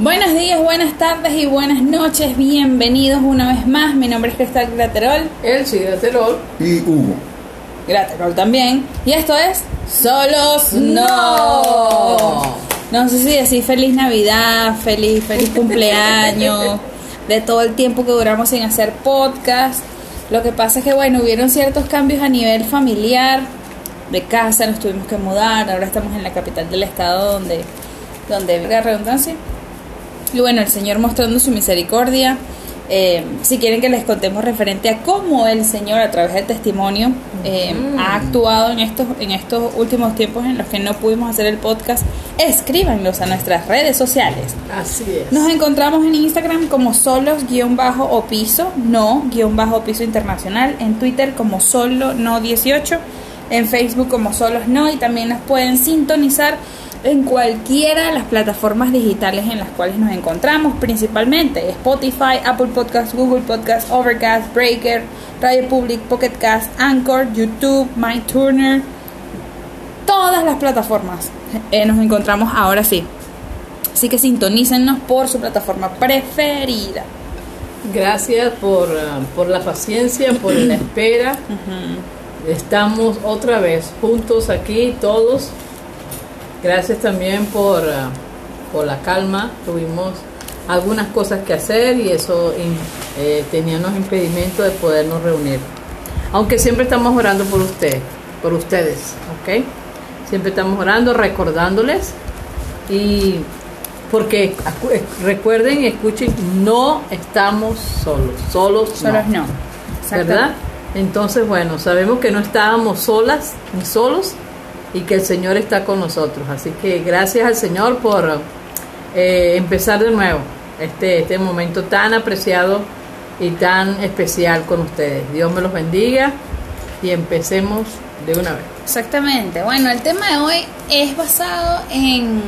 Buenos días, buenas tardes y buenas noches. Bienvenidos una vez más. Mi nombre es Cristal Graterol. El sí, Graterol. Y Hugo. Graterol también. Y esto es Solos No. No sé si decir feliz Navidad, feliz, feliz cumpleaños, de todo el tiempo que duramos sin hacer podcast. Lo que pasa es que, bueno, hubieron ciertos cambios a nivel familiar, de casa, nos tuvimos que mudar, ahora estamos en la capital del estado donde, donde, la redundancia, y bueno, el Señor mostrando su misericordia. Eh, si quieren que les contemos referente a cómo el Señor a través del testimonio eh, ha actuado en estos, en estos últimos tiempos en los que no pudimos hacer el podcast, escríbanlos a nuestras redes sociales. Así es. Nos encontramos en Instagram como solos-o piso, no-piso piso internacional, en Twitter como solo no 18, en Facebook como solos no y también nos pueden sintonizar en cualquiera de las plataformas digitales en las cuales nos encontramos, principalmente Spotify, Apple Podcasts, Google Podcasts, Overcast, Breaker, Radio Public, Pocket Cast, Anchor, YouTube, MyTuner, todas las plataformas eh, nos encontramos ahora sí. Así que sintonícennos por su plataforma preferida. Gracias por, uh, por la paciencia, por la espera. Estamos otra vez juntos aquí, todos Gracias también por, eh, por la calma. Tuvimos algunas cosas que hacer y eso eh, teníamos impedimento de podernos reunir. Aunque siempre estamos orando por usted, por ustedes, ¿ok? Siempre estamos orando, recordándoles y porque eh, recuerden y escuchen, no estamos solos, solos, solos no, ¿verdad? Entonces, bueno, sabemos que no estábamos solas ni solos, y que el Señor está con nosotros. Así que gracias al Señor por eh, empezar de nuevo este, este momento tan apreciado y tan especial con ustedes. Dios me los bendiga y empecemos de una vez. Exactamente. Bueno, el tema de hoy es basado en,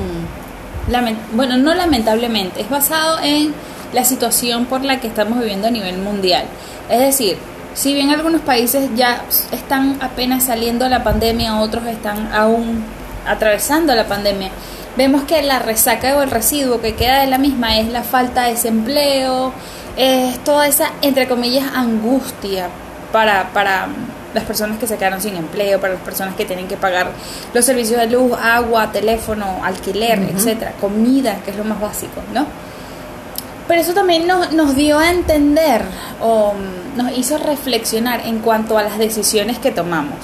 bueno, no lamentablemente, es basado en la situación por la que estamos viviendo a nivel mundial. Es decir, si bien algunos países ya están apenas saliendo de la pandemia, otros están aún atravesando la pandemia, vemos que la resaca o el residuo que queda de la misma es la falta de desempleo, es toda esa, entre comillas, angustia para, para las personas que se quedaron sin empleo, para las personas que tienen que pagar los servicios de luz, agua, teléfono, alquiler, etcétera, comida, que es lo más básico, ¿no? Pero eso también nos, nos dio a entender o nos hizo reflexionar en cuanto a las decisiones que tomamos.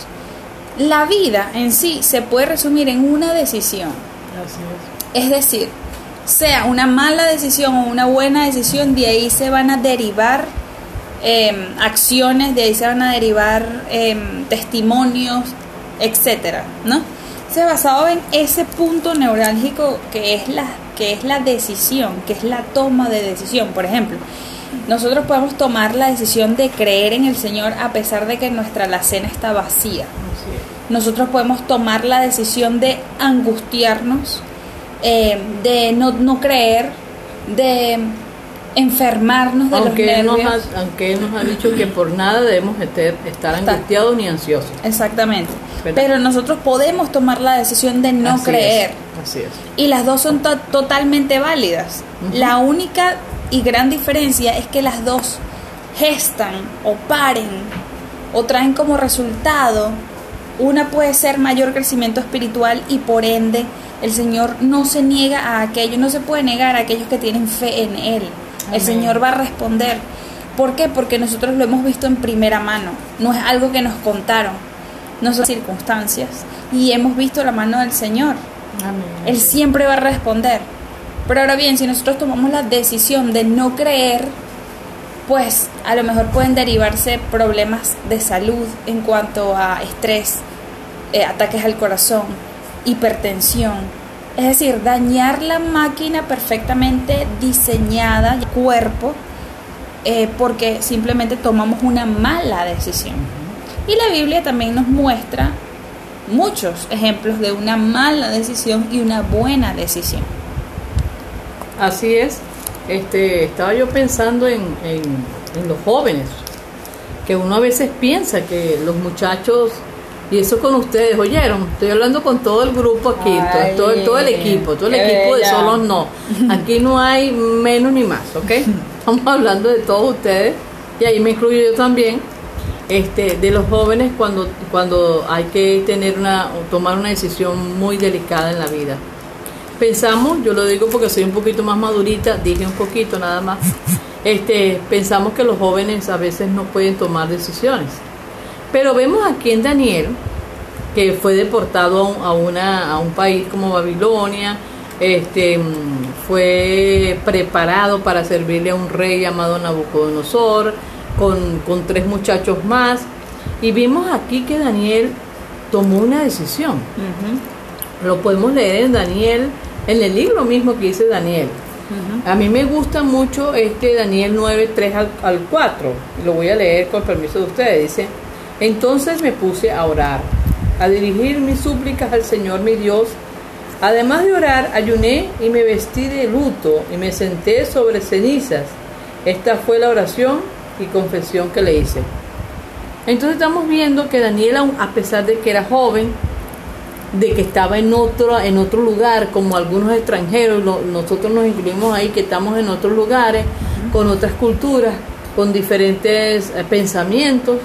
La vida en sí se puede resumir en una decisión. es. decir, sea una mala decisión o una buena decisión, de ahí se van a derivar em, acciones, de ahí se van a derivar em, testimonios, etcétera, ¿no? Se basado en ese punto neurálgico que es la que es la decisión, que es la toma de decisión. Por ejemplo, nosotros podemos tomar la decisión de creer en el Señor a pesar de que nuestra alacena está vacía. Nosotros podemos tomar la decisión de angustiarnos, eh, de no, no creer, de enfermarnos de aunque los nervios. Nos ha, aunque Él nos ha dicho que por nada debemos estar angustiados ni ansiosos. Exactamente. Pero nosotros podemos tomar la decisión de no creer. así es. Y las dos son totalmente válidas. La única y gran diferencia es que las dos gestan o paren o traen como resultado una puede ser mayor crecimiento espiritual y por ende el Señor no se niega a aquello, no se puede negar a aquellos que tienen fe en Él. El Señor va a responder. ¿Por qué? Porque nosotros lo hemos visto en primera mano. No es algo que nos contaron, no son circunstancias. Y hemos visto la mano del Señor. Él siempre va a responder. Pero ahora bien, si nosotros tomamos la decisión de no creer, pues a lo mejor pueden derivarse problemas de salud en cuanto a estrés, eh, ataques al corazón, hipertensión, es decir, dañar la máquina perfectamente diseñada, cuerpo, eh, porque simplemente tomamos una mala decisión. Y la Biblia también nos muestra muchos ejemplos de una mala decisión y una buena decisión. Así es. Este, estaba yo pensando en, en los jóvenes, que uno a veces piensa que los muchachos Y eso con ustedes, ¿oyeron? Estoy hablando con todo el grupo aquí, Ay, todo, todo el equipo, todo el equipo de solos no. Aquí no hay menos ni más, ¿ok? Estamos hablando de todos ustedes, y ahí me incluyo yo también, este, de los jóvenes cuando, cuando hay que tener una, tomar una decisión muy delicada en la vida. Pensamos, yo lo digo porque soy un poquito más madurita, dije un poquito nada más, este, pensamos que los jóvenes a veces no pueden tomar decisiones. Pero vemos aquí en Daniel, que fue deportado a un, a una, a un país como Babilonia, este, mm, fue preparado para servirle a un rey llamado Nabucodonosor, con, con tres muchachos más, y vimos aquí que Daniel tomó una decisión. Lo podemos leer en Daniel, en el libro mismo que dice Daniel. A mí me gusta mucho este Daniel 9, 3 al, al 4. Lo voy a leer con permiso de ustedes. Dice, entonces me puse a orar, a dirigir mis súplicas al Señor mi Dios. Además de orar, ayuné y me vestí de luto y me senté sobre cenizas. Esta fue la oración y confesión que le hice. Entonces estamos viendo que Daniel, a pesar de que era joven, de que estaba en otro, en otro lugar, como algunos extranjeros, nosotros nos incluimos ahí, que estamos en otros lugares, con otras culturas, con diferentes eh, pensamientos,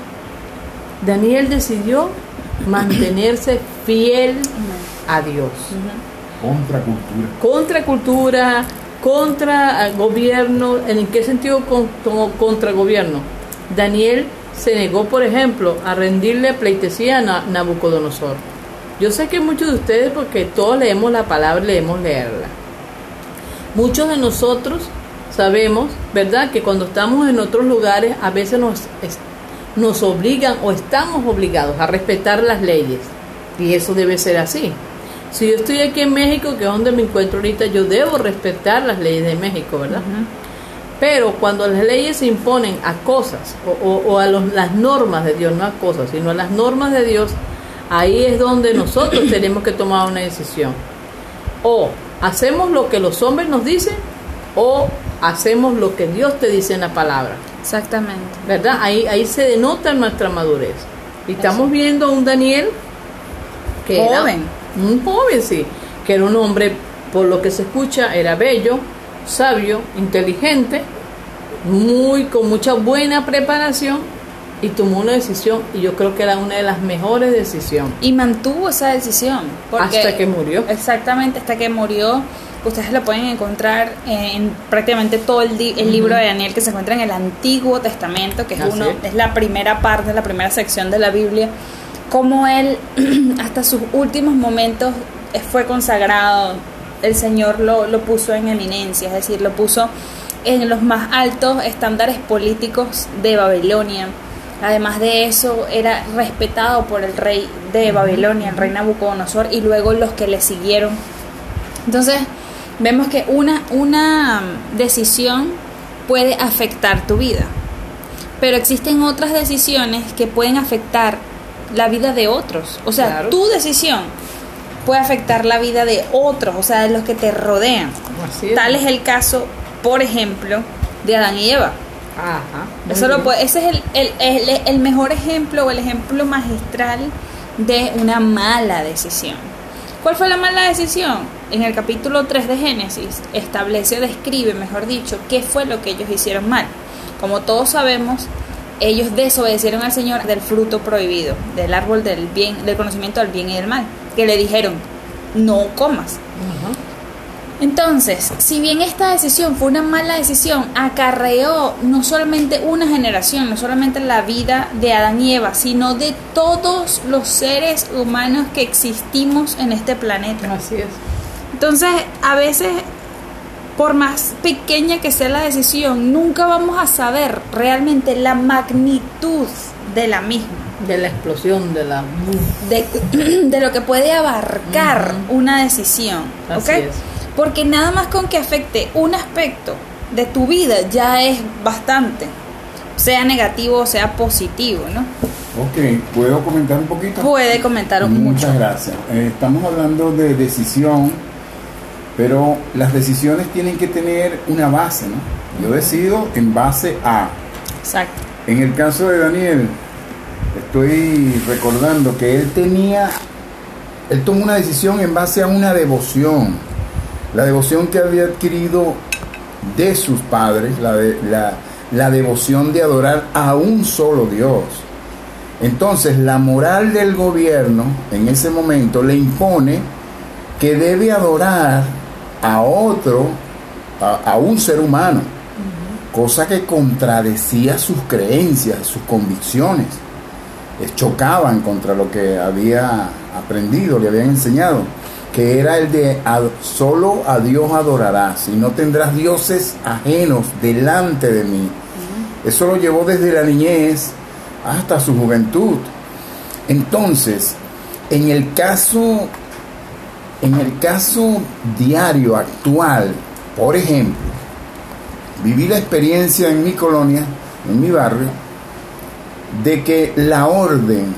Daniel decidió mantenerse fiel a Dios. Contracultura. Contra cultura, contra eh, gobierno, ¿en qué sentido con- contra gobierno? Daniel se negó, por ejemplo, a rendirle pleitesía a Na- Nabucodonosor. Yo sé que muchos de ustedes, porque todos leemos la palabra, leemos leerla. Muchos de nosotros sabemos, ¿verdad?, que cuando estamos en otros lugares a veces nos, nos obligan o estamos obligados a respetar las leyes. Y eso debe ser así. Si yo estoy aquí en México, que es donde me encuentro ahorita, yo debo respetar las leyes de México, ¿verdad? Pero cuando las leyes se imponen a cosas o, o- o a los- las normas de Dios, no a cosas, sino a las normas de Dios, ahí es donde nosotros tenemos que tomar una decisión. O hacemos lo que los hombres nos dicen o hacemos lo que Dios te dice en la palabra. Exactamente. ¿Verdad? Ahí, ahí se denota nuestra madurez. Y estamos viendo a un Daniel que era Joven. un joven, sí, que era un hombre, por lo que se escucha, era bello, sabio, inteligente, muy con mucha buena preparación y tomó una decisión y yo creo que era una de las mejores decisiones. Y mantuvo esa decisión. porque- Hasta que murió. Exactamente, hasta que murió. Ustedes lo pueden encontrar en prácticamente todo el, di- el libro de Daniel que se encuentra en el Antiguo Testamento, que es, Así uno, es. la primera parte, la primera sección de la Biblia. Como él, hasta sus últimos momentos, eh, fue consagrado. El Señor lo, lo puso en eminencia, es decir, lo puso en los más altos estándares políticos de Babilonia. Además de eso, era respetado por el rey de Babilonia, el rey Nabucodonosor, y luego los que le siguieron. Entonces, vemos que una, una mm, decisión puede afectar tu vida, pero existen otras decisiones que pueden afectar la vida de otros. O sea, Claro. tu decisión puede afectar la vida de otros, o sea, de los que te rodean. Así es. Tal es el caso, por ejemplo, de Adán y Eva. Ajá. Eso lo bien. puede- ese es el, el- el- el mejor ejemplo o el ejemplo magistral de una mala decisión. ¿Cuál fue la mala decisión? En el capítulo 3 de Génesis establece, describe, mejor dicho, qué fue lo que ellos hicieron mal. Como todos sabemos, ellos desobedecieron al Señor del fruto prohibido, del árbol del bien, del conocimiento del bien y del mal, que le dijeron, no comas. Entonces, si bien esta decisión fue una mala decisión, acarreó no solamente una generación, no solamente la vida de Adán y Eva, sino de todos los seres humanos que existimos en este planeta. Así es. Entonces, a veces, por más pequeña que sea la decisión, nunca vamos a saber realmente la magnitud de la misma. De la explosión de la... de, de lo que puede abarcar una decisión. Así es. Porque nada más con que afecte un aspecto de tu vida ya es bastante, sea negativo o sea positivo, ¿no? Ok, ¿puedo comentar un poquito? Puede comentar un Muchas mucho. gracias. Eh, estamos hablando de decisión, pero las decisiones tienen que tener una base, ¿no? Yo decido en base a. Exacto. En el caso de Daniel, estoy recordando que él tenía, él tomó una decisión en base a una devoción, la devoción que había adquirido de sus padres, la, la, la devoción de adorar a un solo Dios. Entonces la moral del gobierno en ese momento le impone que debe adorar a otro, a, a un ser humano, cosa que contradecía sus creencias, sus convicciones, chocaban contra lo que había aprendido, le habían enseñado, que era el de solo a Dios adorarás y no tendrás dioses ajenos delante de mí. Eso lo llevó desde la niñez hasta su juventud. Entonces, en el caso en el caso diario actual, por ejemplo, viví la experiencia en mi colonia, en mi barrio, de que la orden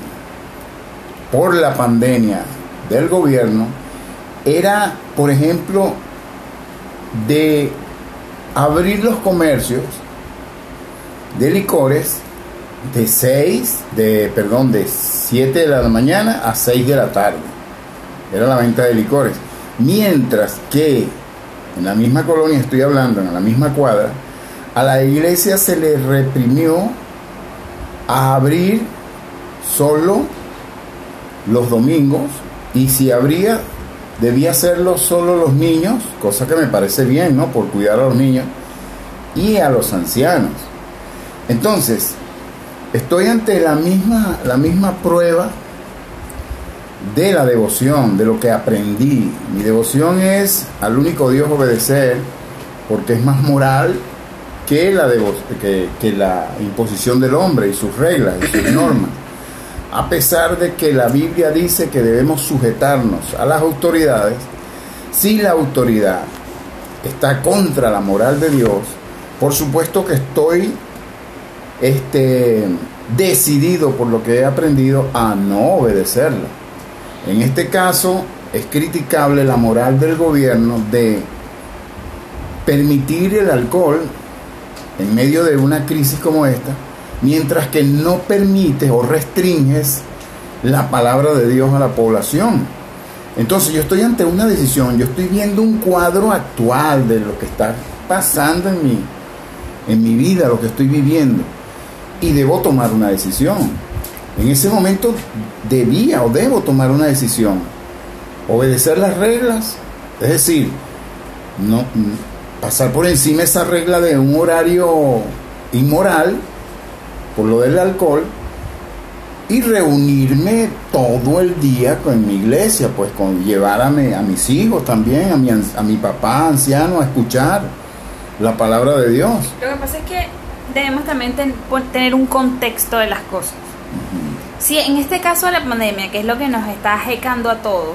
por la pandemia del gobierno era, por ejemplo, de abrir los comercios de licores de 6, de, perdón, de 7 de la mañana a 6 de la tarde. Era la venta de licores. Mientras que en la misma colonia, estoy hablando, en la misma cuadra, a la iglesia se le reprimió a abrir solo los domingos y si abría debía hacerlo solo los niños, cosa que me parece bien, ¿no? Por cuidar a los niños y a los ancianos. Entonces, estoy ante la misma, la misma prueba de la devoción, de lo que aprendí. Mi devoción es al único Dios obedecer, porque es más moral que la, que la imposición del hombre y sus reglas y sus normas. A pesar de que la Biblia dice que debemos sujetarnos a las autoridades, si la autoridad está contra la moral de Dios, por supuesto que estoy este, decidido por lo que he aprendido a no obedecerla. En este caso es criticable la moral del gobierno de permitir el alcohol en medio de una crisis como esta, mientras que no permites o restringes la palabra de Dios a la población. Entonces yo estoy ante una decisión, yo estoy viendo un cuadro actual de lo que está pasando en mi, en mi vida, lo que estoy viviendo, y debo tomar una decisión. En ese momento debía o debo tomar una decisión. Obedecer las reglas, es decir, no pasar por encima esa regla de un horario inmoral por lo del alcohol y reunirme todo el día con mi iglesia, pues con llevar a, mi- a mis hijos también, a mi, a mi papá anciano a escuchar la palabra de Dios. Lo que pasa es que debemos también ten- tener un contexto de las cosas. Si en este caso de la pandemia, que es lo que nos está ajecando a todos,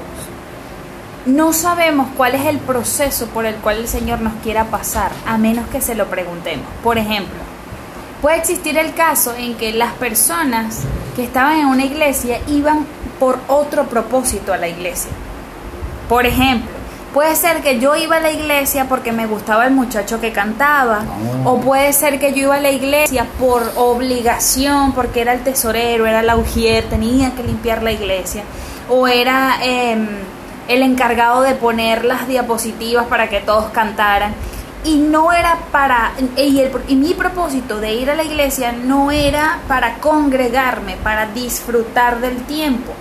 no sabemos cuál es el proceso por el cual el Señor nos quiera pasar, a menos que se lo preguntemos. Por ejemplo, puede existir el caso en que las personas que estaban en una iglesia iban por otro propósito a la iglesia. Por ejemplo, puede ser que yo iba a la iglesia porque me gustaba el muchacho que cantaba, Oh. o puede ser que yo iba a la iglesia por obligación, porque era el tesorero, era la ujier, tenía que limpiar la iglesia, o era em, el encargado de poner las diapositivas para que todos cantaran. Y no era para, y, el- y mi propósito de ir a la iglesia no era para congregarme, para disfrutar del tiempo.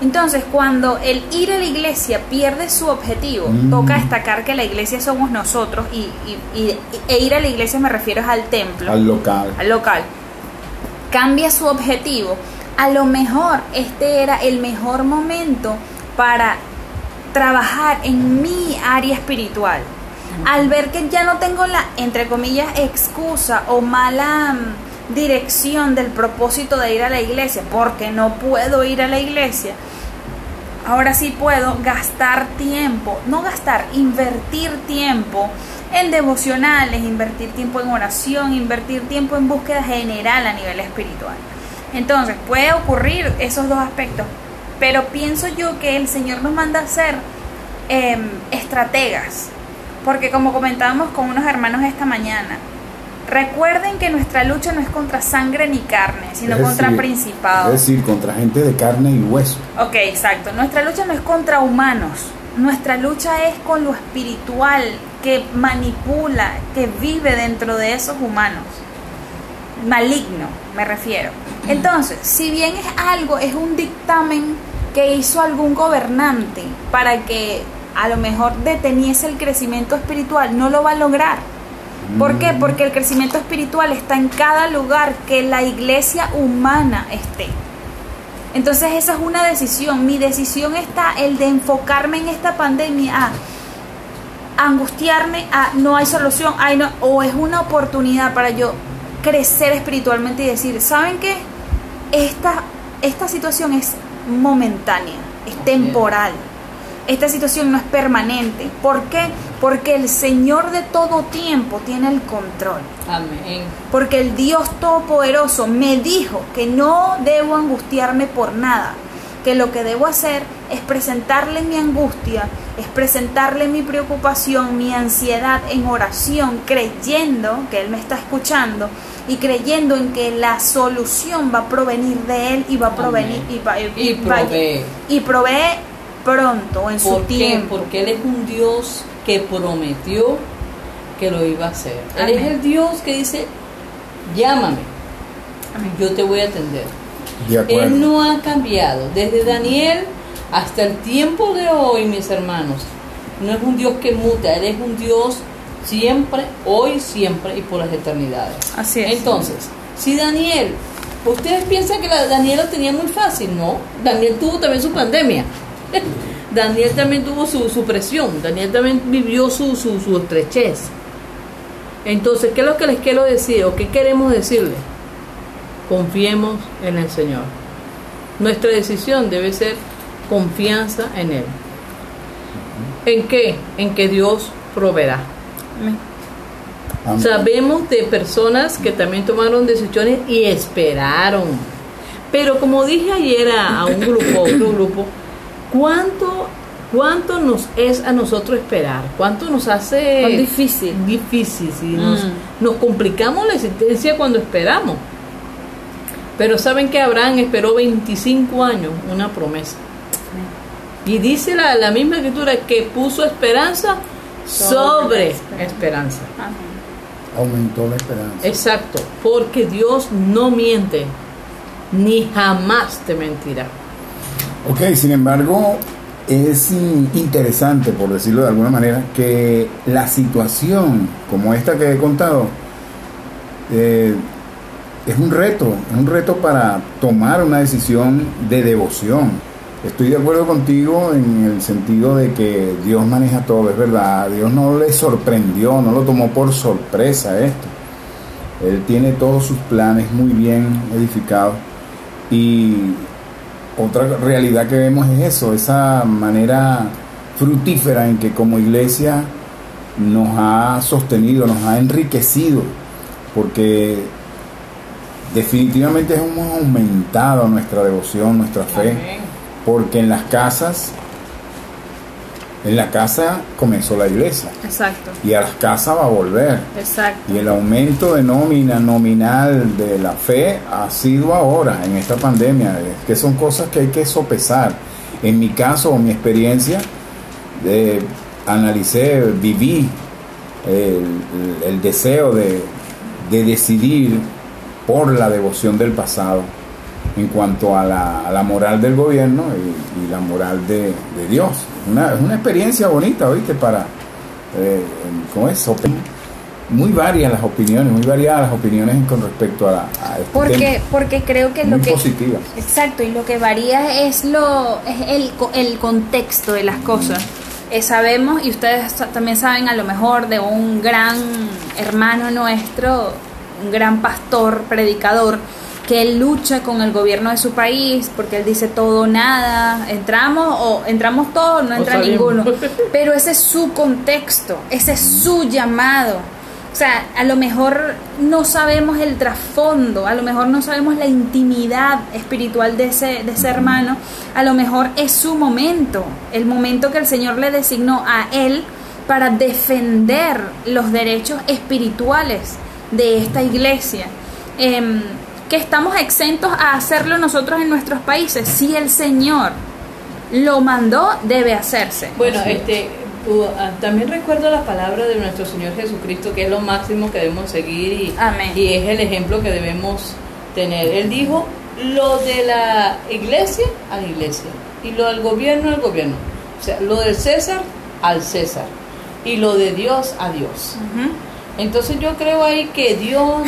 Entonces, cuando el ir a la iglesia pierde su objetivo, Mm. toca destacar que la iglesia somos nosotros y, y- e ir a la iglesia me refiero al templo, Al local. al local. Cambia su objetivo. A lo mejor este era el mejor momento para trabajar en mi área espiritual. Al ver que ya no tengo la, entre comillas, excusa o mala mm, dirección del propósito de ir a la iglesia, porque no puedo ir a la iglesia, ahora sí puedo gastar tiempo, no gastar, invertir tiempo en devocionales, invertir tiempo en oración, invertir tiempo en búsqueda general a nivel espiritual. Entonces, puede ocurrir esos dos aspectos, pero pienso yo que el Señor nos manda a ser em, estrategas, porque como comentábamos con unos hermanos esta mañana, Recuerden que nuestra lucha no es contra sangre ni carne, sino contra principados. Es decir, contra gente de carne y hueso. Ok, exacto. Nuestra lucha no es contra humanos. Nuestra lucha es con lo espiritual que manipula, que vive dentro de esos humanos. Maligno, me refiero. Entonces, si bien es algo, es un dictamen que hizo algún gobernante para que a lo mejor deteniese el crecimiento espiritual, no lo va a lograr. ¿Por qué? Porque el crecimiento espiritual está en cada lugar que la iglesia humana esté. Entonces esa es una decisión. Mi decisión está el de enfocarme en esta pandemia a angustiarme a no hay solución, ay no, o es una oportunidad para yo crecer espiritualmente y decir, ¿saben qué? Esta, esta situación es momentánea, es temporal. Esta situación no es permanente. ¿Por qué? Porque el Señor de todo tiempo tiene el control. Amén. Porque el Dios Todopoderoso me dijo que no debo angustiarme por nada, que lo que debo hacer es presentarle mi angustia, es presentarle mi preocupación, mi ansiedad en oración, creyendo que Él me está escuchando y creyendo en que la solución va a provenir de Él y va a provenir Amén. y, va, Y va- provee. y provee pronto, en su ¿Por qué? tiempo. Porque Él es un Dios que prometió que lo iba a hacer. Él es el Dios que dice, llámame, Amén. yo te voy a atender. De acuerdo. Él no ha cambiado. Desde Daniel hasta el tiempo de hoy, mis hermanos, no es un Dios que muta, Él es un Dios siempre, hoy, siempre y por las eternidades. Así es. Entonces, si Daniel, ustedes piensan que la Daniel lo tenía muy fácil, ¿no? Daniel tuvo también su pandemia. Daniel también tuvo su, su presión, Daniel también vivió su, su, su estrechez. Entonces, ¿qué es lo que les quiero decir o qué queremos decirles? Confiemos en el Señor. Nuestra decisión debe ser confianza en Él. ¿En qué? En que Dios proveerá. Amén. Sabemos de personas que también tomaron decisiones y esperaron. Pero como dije ayer a, a un grupo, a otro grupo, ¿cuánto, ¿cuánto nos es a nosotros esperar? ¿Cuánto nos hace Cuán difícil. difícil? Si nos, Mm. nos complicamos la existencia cuando esperamos. Pero saben que Abraham esperó 25 años una promesa. Y dice la, la misma escritura que puso esperanza sobre Sobre esperanza. Aumentó la esperanza. Exacto, porque Dios no miente, ni jamás te mentirá. Ok, sin embargo, es in- interesante, por decirlo de alguna manera, que la situación como esta que he contado eh, es un reto, es un reto para tomar una decisión de devoción. Estoy de acuerdo contigo en el sentido de que Dios maneja todo, es verdad. Dios no le sorprendió, no lo tomó por sorpresa esto. Él tiene todos sus planes muy bien edificados y otra realidad que vemos es eso, esa manera fructífera en que como iglesia nos ha sostenido, nos ha enriquecido, porque definitivamente hemos aumentado nuestra devoción, nuestra fe, porque en las casas, en la casa comenzó la iglesia Exacto. y a las casas va a volver. Exacto. Y el aumento de nómina nominal de la fe ha sido ahora, en esta pandemia, que son cosas que hay que sopesar. En mi caso o mi experiencia, eh, analicé, viví el, el deseo de, de decidir por la devoción del pasado en cuanto a la, a la moral del gobierno y, y la moral de, de Dios. Una, es una experiencia bonita, ¿viste? Para, eh, ¿cómo es? Muy varias las opiniones, muy variadas las opiniones con respecto a, la- a este Porque, tema. porque creo que Muy lo que positivas. Exacto, y lo que varía es lo es el, el contexto de las cosas. Eh, sabemos, y ustedes también saben a lo mejor de un gran hermano nuestro, un gran pastor, predicador, que él lucha con el gobierno de su país porque él dice todo o nada, entramos o entramos todos, no O entra ninguno. Pero ese es su contexto, ese es su llamado. O sea, a lo mejor no sabemos el trasfondo, a lo mejor no sabemos la intimidad espiritual de ese, de ese hermano, a lo mejor es su momento, el momento que el Señor le designó a él para defender los derechos espirituales de esta iglesia. Em, que estamos exentos a hacerlo nosotros en nuestros países. Si el Señor lo mandó, debe hacerse. Bueno, este, ah, también recuerdo la palabra de nuestro Señor Jesucristo, que es lo máximo que debemos seguir y, Amén. y es el ejemplo que debemos tener. Él dijo, lo de la iglesia a la iglesia y lo del gobierno al gobierno. O sea, lo del César al César y lo de Dios a Dios. Entonces yo creo ahí que Dios,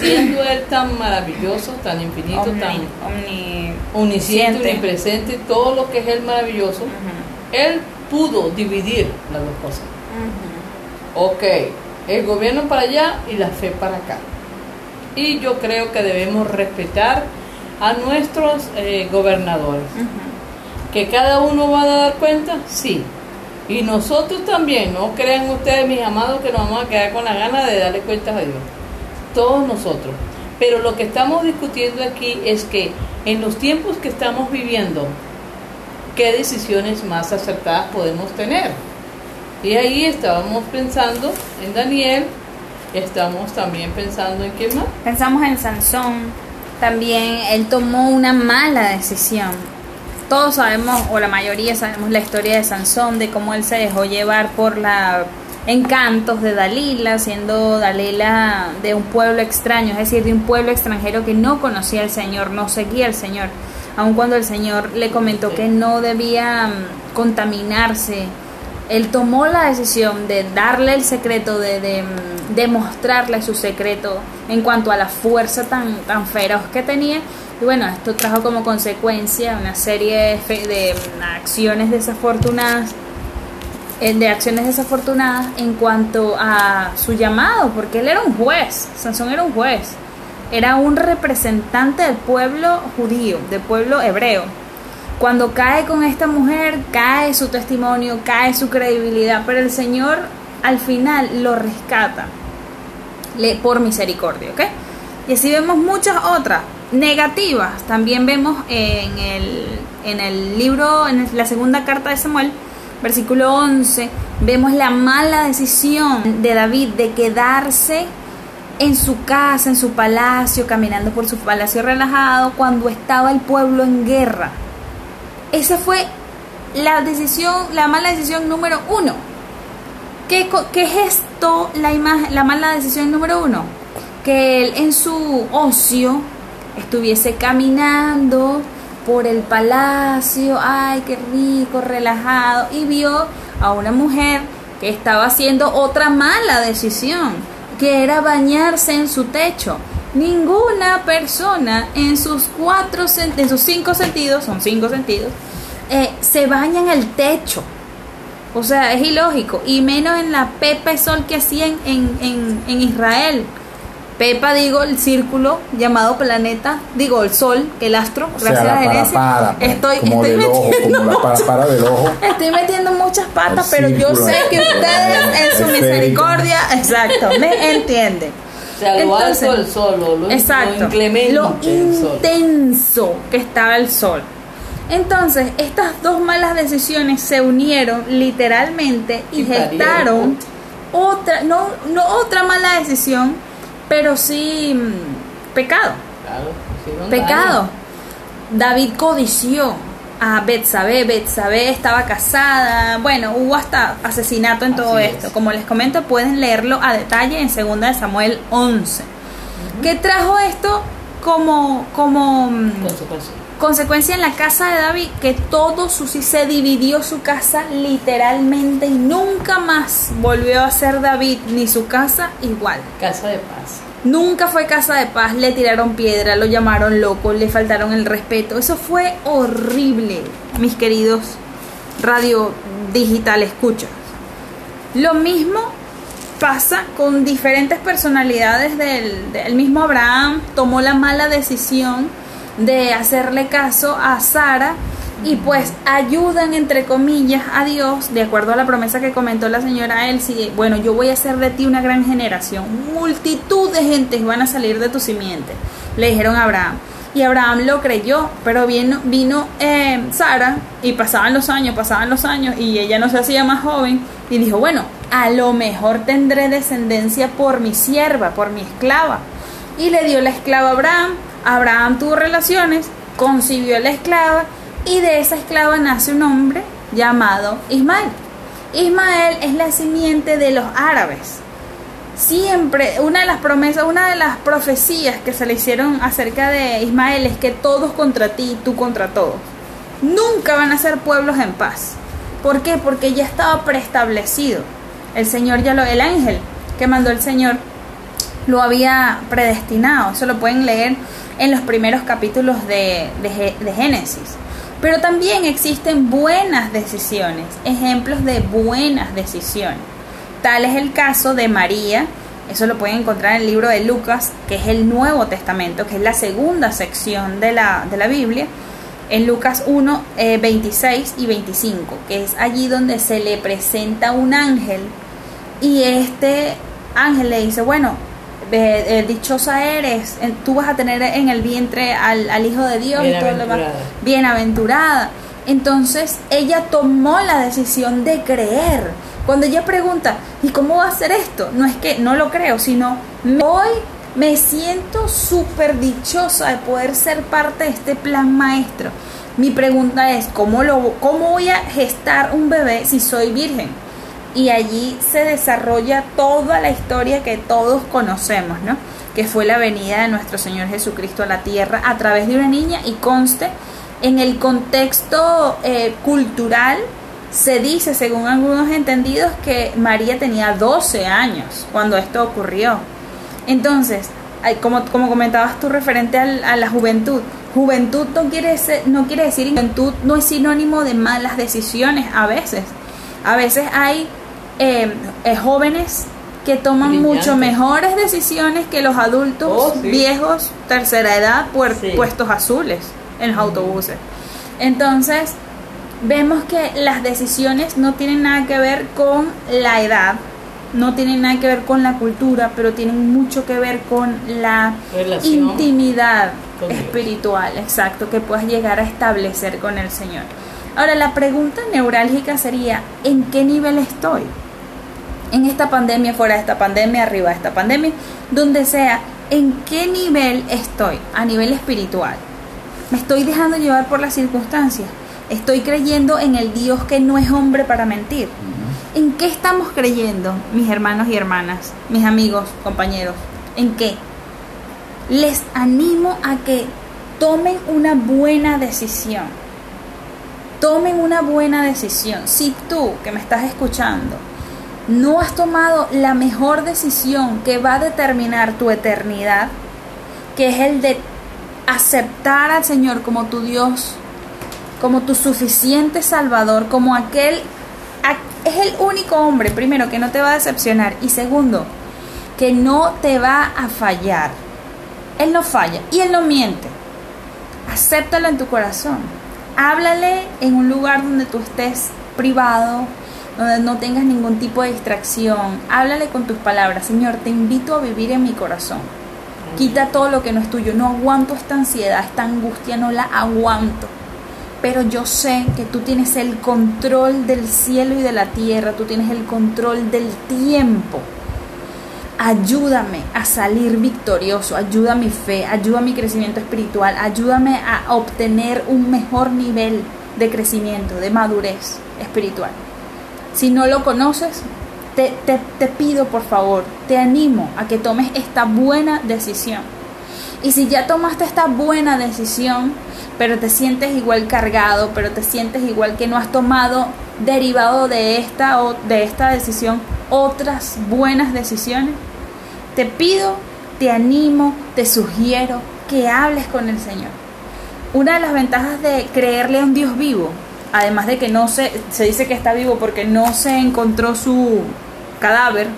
siendo Él tan maravilloso, tan infinito, Omni- tan omni- omnisciente, omnipresente, todo lo que es Él maravilloso. Él pudo dividir las dos cosas. Ujú. Ok, el gobierno para allá y la fe para acá. Y yo creo que debemos respetar a nuestros eh, gobernadores. ¿Que cada uno va a dar cuenta? Sí. Y nosotros también, no crean ustedes, mis amados, que nos vamos a quedar con la gana de darle cuentas a Dios. Todos nosotros. Pero lo que estamos discutiendo aquí es que en los tiempos que estamos viviendo, ¿qué decisiones más acertadas podemos tener? Y ahí estábamos pensando en Daniel, estamos también pensando en quién más. Pensamos en Sansón, también él tomó una mala decisión. Todos sabemos, o la mayoría sabemos la historia de Sansón, de cómo él se dejó llevar por la encantos de Dalila, siendo Dalila de un pueblo extraño, es decir, de un pueblo extranjero que no conocía al Señor, no seguía al Señor, aun cuando el Señor le comentó que no debía mm, contaminarse él tomó la decisión de darle el secreto, de, de, mm, de mostrarle su secreto en cuanto a la fuerza tan, tan feroz que tenía. Y bueno, esto trajo como consecuencia una serie de, de, mm, acciones desafortunadas, eh, de acciones desafortunadas en cuanto a su llamado, porque él era un juez, Sansón era un juez, era un representante del pueblo judío, del pueblo hebreo. Cuando cae con esta mujer, cae su testimonio, cae su credibilidad, pero el Señor al final lo rescata le- por misericordia, ¿ok? Y así vemos muchas otras negativas. También vemos en el, en el libro, en la segunda carta de Samuel, versículo 11, vemos la mala decisión de David de quedarse en su casa, en su palacio, caminando por su palacio relajado, cuando estaba el pueblo en guerra. Esa fue la decisión, la mala decisión número uno. ¿Qué, qué gestó la, imagen, la mala decisión número uno? Que él en su ocio estuviese caminando por el palacio, ay, qué rico, relajado, y vio a una mujer que estaba haciendo otra mala decisión, que era bañarse en su techo. Ninguna persona en sus cuatro, en sus cinco sentidos, son cinco sentidos, eh, se baña en el techo. O sea, es ilógico. Y menos en la pepa sol que hacían en, en, en Israel. Pepa, digo, el círculo llamado planeta, digo, el sol, el astro, O sea, gracias la a para Genesis. para, pues, Estoy, como estoy del ojo, como la para para del ojo. Estoy metiendo muchas patas, El pero yo sé que ustedes en su Esférico. misericordia, exacto, me entienden. O sea, lo Entonces, alto del sol, lo, lo, Exacto. lo inclemente Lo del sol. intenso que estaba el sol. Entonces, estas dos malas decisiones se unieron literalmente y, Y gestaron otra, no, no otra mala decisión, pero sí mm, pecado. Claro, Pecado. daño. David codició a Betsabé, Betsabé estaba casada, bueno, hubo hasta asesinato en todo esto. es. Como les comento, pueden leerlo a detalle en 2 de Samuel 11. ¿Qué trajo esto como como mm, Consecuencia. Consecuencia en la casa de David? Que todo su se dividió su casa literalmente y nunca más volvió a ser David ni su casa igual. Casa de paz. Nunca fue casa de paz, le tiraron piedra, lo llamaron loco, le faltaron el respeto. Eso fue horrible, mis queridos radio digital escuchas. Lo mismo pasa con diferentes personalidades del, del mismo Abraham. Tomó la mala decisión de hacerle caso a Sara y pues ayudan entre comillas a Dios de acuerdo a la promesa que comentó la señora Elsie bueno yo voy a hacer de ti una gran generación multitud de gentes van a salir de tu simiente le dijeron a Abraham y Abraham lo creyó pero vino vino eh, Sara y pasaban los años pasaban los años y ella no se hacía más joven y dijo bueno a lo mejor tendré descendencia por mi sierva, por mi esclava. Y le dio la esclava a Abraham. Abraham tuvo relaciones, concibió a la esclava y de esa esclava nace un hombre llamado Ismael. Ismael es la simiente de los árabes. Siempre, una de las promesas, una de las profecías que se le hicieron acerca de Ismael es que todos contra ti, tú contra todos. Nunca van a ser pueblos en paz. ¿Por qué? Porque ya estaba preestablecido. El Señor ya lo, el ángel que mandó el Señor lo había predestinado. Eso lo pueden leer en los primeros capítulos de, de Génesis. Pero también existen buenas decisiones, ejemplos de buenas decisiones. Tal es el caso de María, eso lo pueden encontrar en el libro de Lucas, que es el Nuevo Testamento, que es la segunda sección de la, de la Biblia, en Lucas 1, 26 eh, y 25, que es allí donde se le presenta un ángel y este ángel le dice, bueno, eh, dichosa eres, tú vas a tener en el vientre al, al Hijo de Dios y todo lo demás. Bienaventurada. Entonces ella tomó la decisión de creer. Cuando ella pregunta, ¿y cómo va a ser esto? No es que no lo creo, sino hoy me siento súper dichosa de poder ser parte de este plan maestro. Mi pregunta es, ¿cómo, lo, ¿cómo voy a gestar un bebé si soy virgen? Y allí se desarrolla toda la historia que todos conocemos, ¿no? Que fue la venida de nuestro Señor Jesucristo a la tierra a través de una niña y conste en el contexto eh, cultural se dice, según algunos entendidos, que María tenía 12 años cuando esto ocurrió. Entonces, como, como comentabas tú referente a la juventud, juventud no quiere, no quiere decir, juventud no es sinónimo de malas decisiones a veces. A veces hay eh, eh, jóvenes que toman mucho mejores decisiones que los adultos oh, viejos, tercera edad, puestos azules en los autobuses. Entonces, vemos que las decisiones no tienen nada que ver con la edad, no tienen nada que ver con la cultura, pero tienen mucho que ver con la intimidad espiritual, exacto, que puedas llegar a establecer con el Señor. Ahora, la pregunta neurálgica sería, ¿en qué nivel estoy? En esta pandemia, fuera de esta pandemia, arriba de esta pandemia, donde sea, en qué nivel estoy a nivel espiritual. Me estoy dejando llevar por las circunstancias. Estoy creyendo en el Dios que no es hombre para mentir. ¿En qué estamos creyendo, mis hermanos y hermanas, mis amigos, compañeros? ¿En qué? Les animo a que tomen una buena decisión. Tomen una buena decisión. Si tú que me estás escuchando no has tomado la mejor decisión que va a determinar tu eternidad, que es el de aceptar al Señor como tu Dios, como tu suficiente Salvador, como aquel, es el único hombre, primero, que no te va a decepcionar y segundo, que no te va a fallar. Él no falla y Él no miente. Acéptalo en tu corazón. Háblale en un lugar donde tú estés privado, donde no tengas ningún tipo de distracción. Háblale con tus palabras, Señor, te invito a vivir en mi corazón. Quita todo lo que no es tuyo. No aguanto esta ansiedad, esta angustia, no la aguanto. Pero yo sé que tú tienes el control del cielo y de la tierra, tú tienes el control del tiempo. Ayúdame a salir victorioso, ayuda a mi fe, ayuda a mi crecimiento espiritual, ayúdame a obtener un mejor nivel de crecimiento, de madurez espiritual. Si no lo conoces, te, pido por favor, te animo a que tomes esta buena decisión. Y si ya tomaste esta buena decisión, pero te sientes igual cargado, pero te sientes igual que no has tomado derivado de esta o de esta decisión otras buenas decisiones, te pido, te animo, te sugiero que hables con el Señor. Una de las ventajas de creerle a un Dios vivo además de que no se, se dice que está vivo porque no se encontró su cadáver,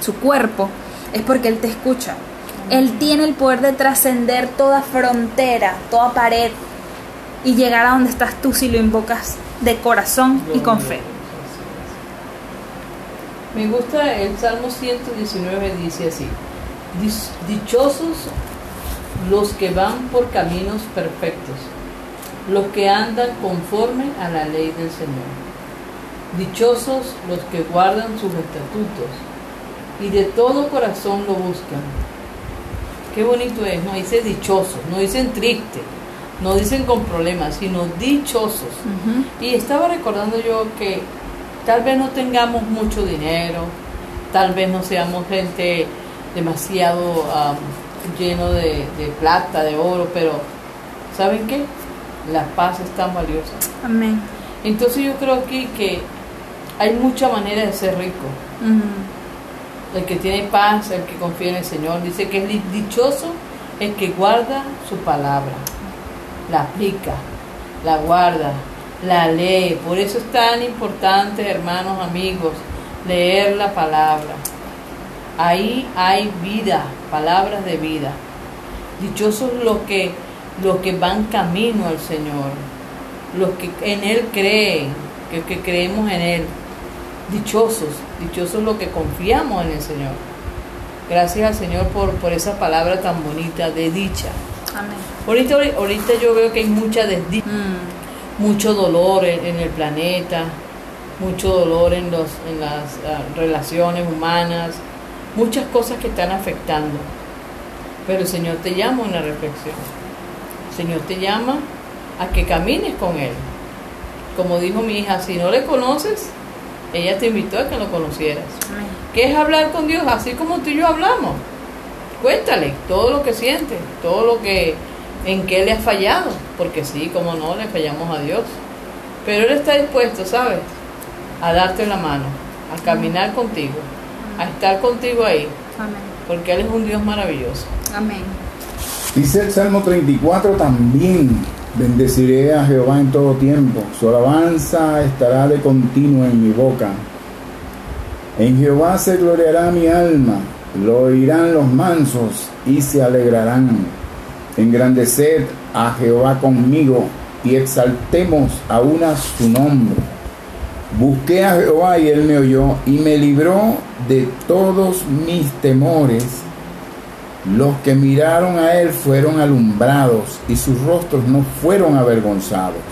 su cuerpo, es porque Él te escucha. Él tiene el poder de trascender toda frontera, toda pared y llegar a donde estás tú si lo invocas de corazón y con fe. Me gusta el Salmo 119, dice así, dichosos los que van por caminos perfectos los que andan conforme a la ley del Señor. Dichosos los que guardan sus estatutos y de todo corazón lo buscan. Qué bonito es, no dice dichosos, no dicen tristes, no dicen con problemas, sino dichosos. Y estaba recordando yo que tal vez no tengamos mucho dinero, tal vez no seamos gente demasiado lleno de, de, plata, de oro, pero ¿saben qué? La paz es tan valiosa. Amén. Entonces yo creo aquí que hay mucha manera de ser rico. El que tiene paz, el que confía en el Señor, dice que es dichoso el que guarda su palabra, la aplica, la guarda, la lee. Por eso es tan importante, hermanos, amigos, leer la palabra. Ahí hay vida, palabras de vida. Dichosos los que, los que van camino al Señor, los que en Él creen, que, que creemos en Él. Dichosos, dichosos los que confiamos en el Señor. Gracias al Señor por, por esa palabra tan bonita de dicha. Amén. Ahorita, ahorita yo veo que hay mucha desdicha, mm. mucho dolor en, el planeta, mucho dolor en, los, en las ah, relaciones humanas, muchas cosas que están afectando. Pero el Señor te llama a una reflexión. Señor te llama a que camines con Él. Como dijo mi hija, si no le conoces, ella te invitó a que lo conocieras. ¿Qué es hablar con Dios? Así como tú y yo hablamos. Cuéntale todo lo que sientes, todo lo que en qué le has fallado, porque sí, como no, le fallamos a Dios. Pero Él está dispuesto, ¿sabes? A darte la mano, a caminar contigo, a estar contigo ahí. Porque Él es un Dios maravilloso. Amén. Dice el Salmo 34 también, bendeciré a Jehová en todo tiempo, su alabanza estará de continuo en mi boca. En Jehová se gloriará mi alma, lo oirán los mansos y se alegrarán. Engrandeced a Jehová conmigo y exaltemos a una su nombre. Busqué a Jehová y él me oyó y me libró de todos mis temores. Los que miraron a él fueron alumbrados y sus rostros no fueron avergonzados.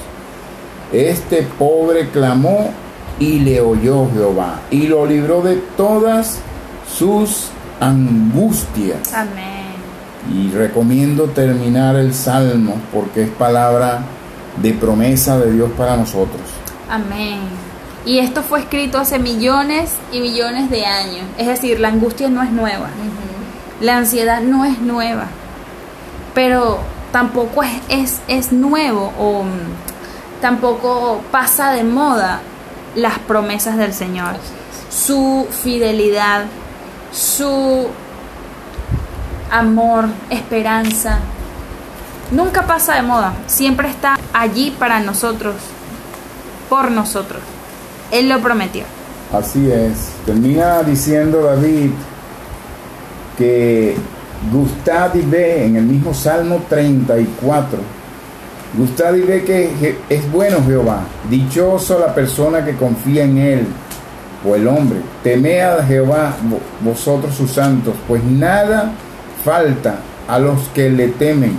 Este pobre clamó y le oyó Jehová y lo libró de todas sus angustias. Amén. Y recomiendo terminar el salmo porque es palabra de promesa de Dios para nosotros. Amén. Y esto fue escrito hace millones y millones de años. Es decir, la angustia no es nueva. La ansiedad no es nueva. Pero tampoco es, es, es nuevo o mm, tampoco pasa de moda las promesas del Señor. Su fidelidad, su amor, esperanza. Nunca pasa de moda. Siempre está allí para nosotros, por nosotros. Él lo prometió. Así es. Termina diciendo David que Gustad y ve en el mismo Salmo 34. Gustad y ve que es bueno Jehová, dichoso la persona que confía en él, o el hombre. Temed a Jehová vosotros sus santos, pues nada falta a los que le temen.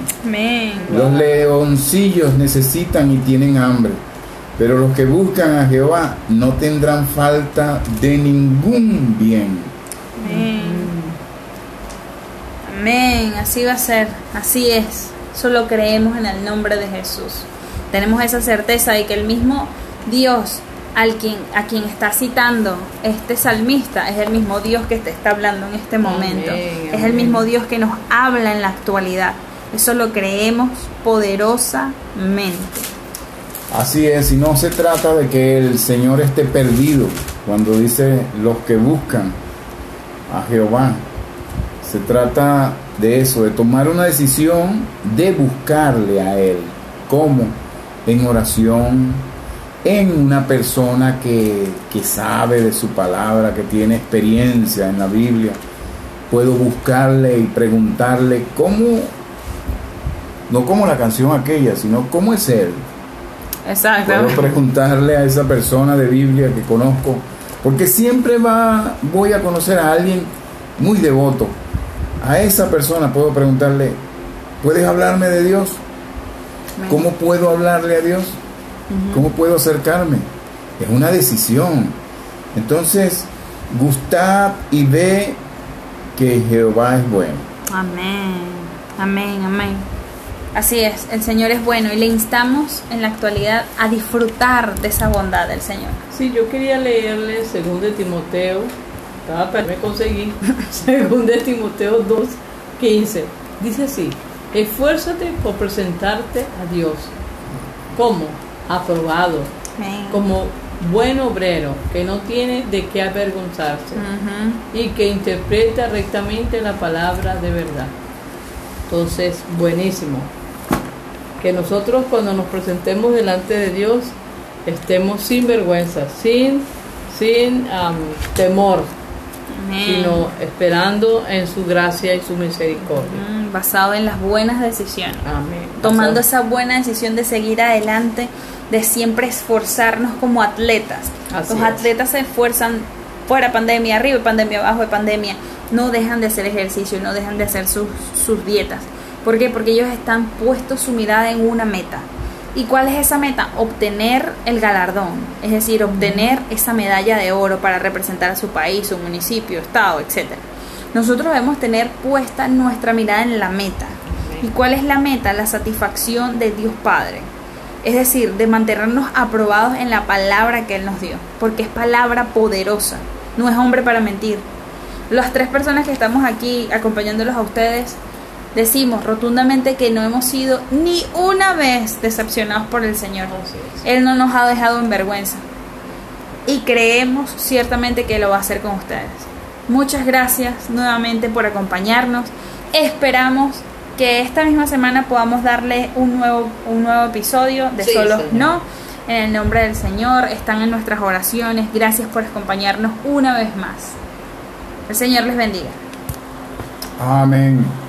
Los leoncillos necesitan y tienen hambre pero los que buscan a Jehová no tendrán falta de ningún bien. Amén. Amén, así va a ser, así es. Solo creemos en el nombre de Jesús. Tenemos esa certeza de que el mismo Dios al quien, a quien está citando este salmista es el mismo Dios que te está hablando en este momento. es el mismo Dios que nos habla en la actualidad. Eso lo creemos poderosamente. Así es, y no se trata de que el Señor esté perdido cuando dice los que buscan a Jehová. Se trata de eso, de tomar una decisión de buscarle a Él. ¿Cómo? En oración, en una persona que, que sabe de su palabra, que tiene experiencia en la Biblia. Puedo buscarle y preguntarle cómo, no como la canción aquella, sino cómo es Él Exacto. Puedo preguntarle a esa persona de Biblia que conozco, porque siempre va, voy a conocer a alguien muy devoto. A esa persona puedo preguntarle, ¿puedes hablarme de Dios? ¿Cómo puedo hablarle a Dios? ¿Cómo puedo acercarme? es una decisión. Entonces, gustad y ve que Jehová es bueno. Amén, amén, amén. Así es, el Señor es bueno y le instamos en la actualidad a disfrutar de esa bondad del Señor. Sí, yo quería leerle 2 de Timoteo, para me conseguí, 2 de Timoteo 2, 15. Dice así, esfuérzate por presentarte a Dios como aprobado, Amén. como buen obrero que no tiene de qué avergonzarse y que interpreta rectamente la palabra de verdad. Entonces, buenísimo. Que nosotros cuando nos presentemos delante de Dios estemos sin vergüenza, sin, sin temor, Amén. sino esperando en su gracia y su misericordia. Mm, basado en las buenas decisiones. Amén. tomando esa buena decisión de seguir adelante, de siempre esforzarnos como atletas. Así Los es. atletas se esfuerzan fuera pandemia, arriba de pandemia, abajo de pandemia. No dejan de hacer ejercicio, no dejan de hacer sus, sus dietas. ¿Por qué? Porque ellos están puestos su mirada en una meta. ¿Y cuál es esa meta? Obtener el galardón, es decir, obtener esa medalla de oro para representar a su país, su municipio, estado, etc. Nosotros debemos tener puesta nuestra mirada en la meta. ¿Y cuál es la meta? La satisfacción de Dios Padre. Es decir, de mantenernos aprobados en la palabra que Él nos dio, porque es palabra poderosa, no es hombre para mentir. Las tres personas que estamos aquí acompañándolos a ustedes, decimos rotundamente que no hemos sido ni una vez decepcionados por el Señor. Él no nos ha dejado en vergüenza. Y creemos ciertamente que lo va a hacer con ustedes. Muchas gracias nuevamente por acompañarnos. Esperamos que esta misma semana podamos darle un nuevo, un nuevo episodio de Sí, Solos Señor. No. En el nombre del Señor, están en nuestras oraciones. Gracias por acompañarnos una vez más. El Señor les bendiga. Amén.